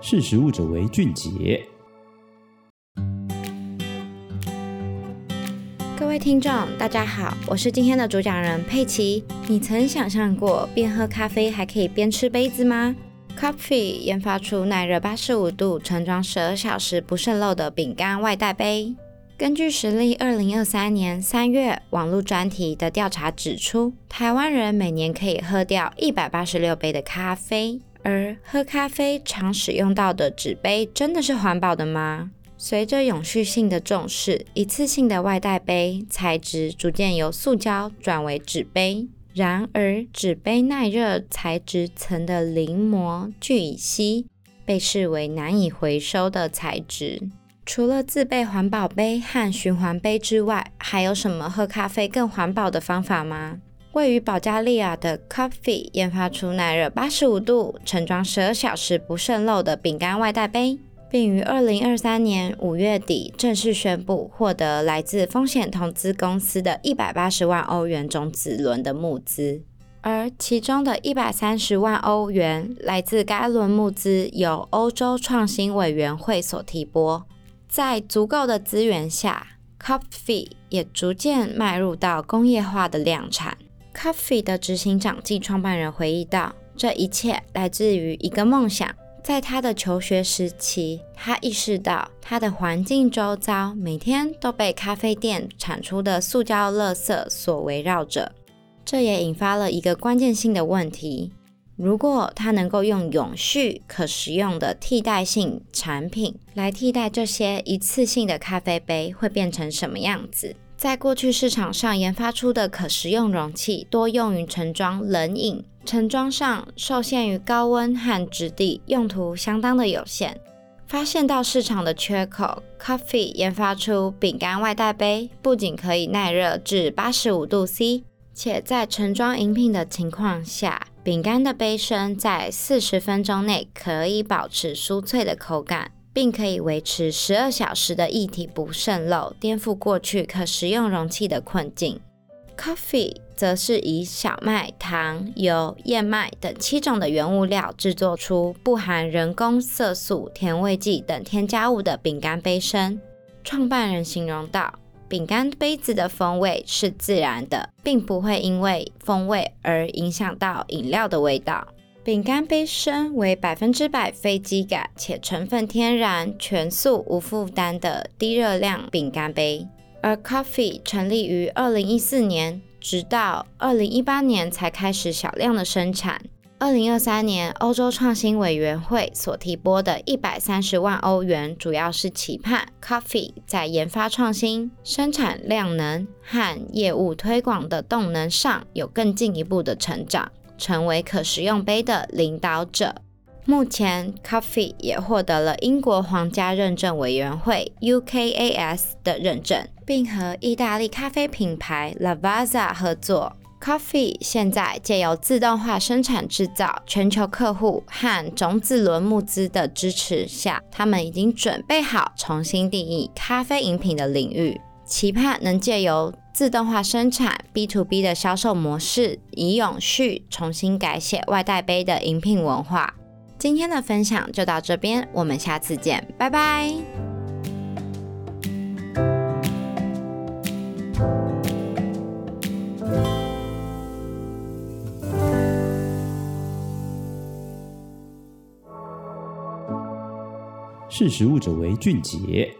识食物者为俊杰。各位听众，大家好，我是今天的主讲人佩奇。你曾想象过边喝咖啡还可以边吃杯子吗？Coffee 研发出耐热八十五度、盛装十二小时不渗漏的饼干外带杯。根据实例二零二三年三月网络专题的调查指出，台湾人每年可以喝掉一百八十六杯的咖啡。而喝咖啡常使用到的纸杯，真的是环保的吗？随着永续性的重视，一次性的外带杯材质逐渐由塑胶转为纸杯。然而，纸杯耐热材质层的临膜聚乙烯被视为难以回收的材质。除了自备环保杯和循环杯之外，还有什么喝咖啡更环保的方法吗？位于保加利亚的 Coffee 研发出耐热八十五度、盛装十二小时不渗漏的饼干外带杯，并于二零二三年五月底正式宣布获得来自风险投资公司的一百八十万欧元种子轮的募资，而其中的一百三十万欧元来自该轮募资由欧洲创新委员会所提拨。在足够的资源下，Coffee 也逐渐迈入到工业化的量产。COFFii 的执行长暨创办人回忆道：“这一切来自于一个梦想。在他的求学时期，他意识到他的环境周遭每天都被咖啡店产出的塑胶垃圾所围绕着，这也引发了一个关键性的问题。”如果他能够用永续、可食用的替代性产品来替代这些一次性的咖啡杯，会变成什么样子？在过去市场上研发出的可食用容器多用于盛装冷饮，盛装上受限于高温和质地，用途相当的有限。发现到市场的缺口，Coffee 研发出饼干外带杯，不仅可以耐热至八十五度 C，且在盛装饮品的情况下。饼干的杯身在四十分钟内可以保持酥脆的口感，并可以维持十二小时的液体不渗漏，颠覆过去可食用容器的困境。Coffee 则是以小麦、糖、油、燕麦等七种的原物料制作出不含人工色素、甜味剂等添加物的饼干杯身。创办人形容道。饼干杯子的风味是自然的，并不会因为风味而影响到饮料的味道。饼干杯身为百分之百非基感且成分天然、全素无负担的低热量饼干杯。而 Coffee 成立于二零一四年，直到二零一八年才开始小量的生产。二零二三年，欧洲创新委员会所提拨的一百三十万欧元，主要是期盼 Coffee 在研发创新、生产量能和业务推广的动能上有更进一步的成长，成为可食用杯的领导者。目前，Coffee 也获得了英国皇家认证委员会 UKAS 的认证，并和意大利咖啡品牌 Lavazza 合作。Coffee 现在借由自动化生产制造、全球客户和种子轮募资的支持下，他们已经准备好重新定义咖啡饮品的领域，期盼能借由自动化生产 B to B 的销售模式，以永续重新改写外带杯的饮品文化。今天的分享就到这边，我们下次见，拜拜。识食物者为俊杰。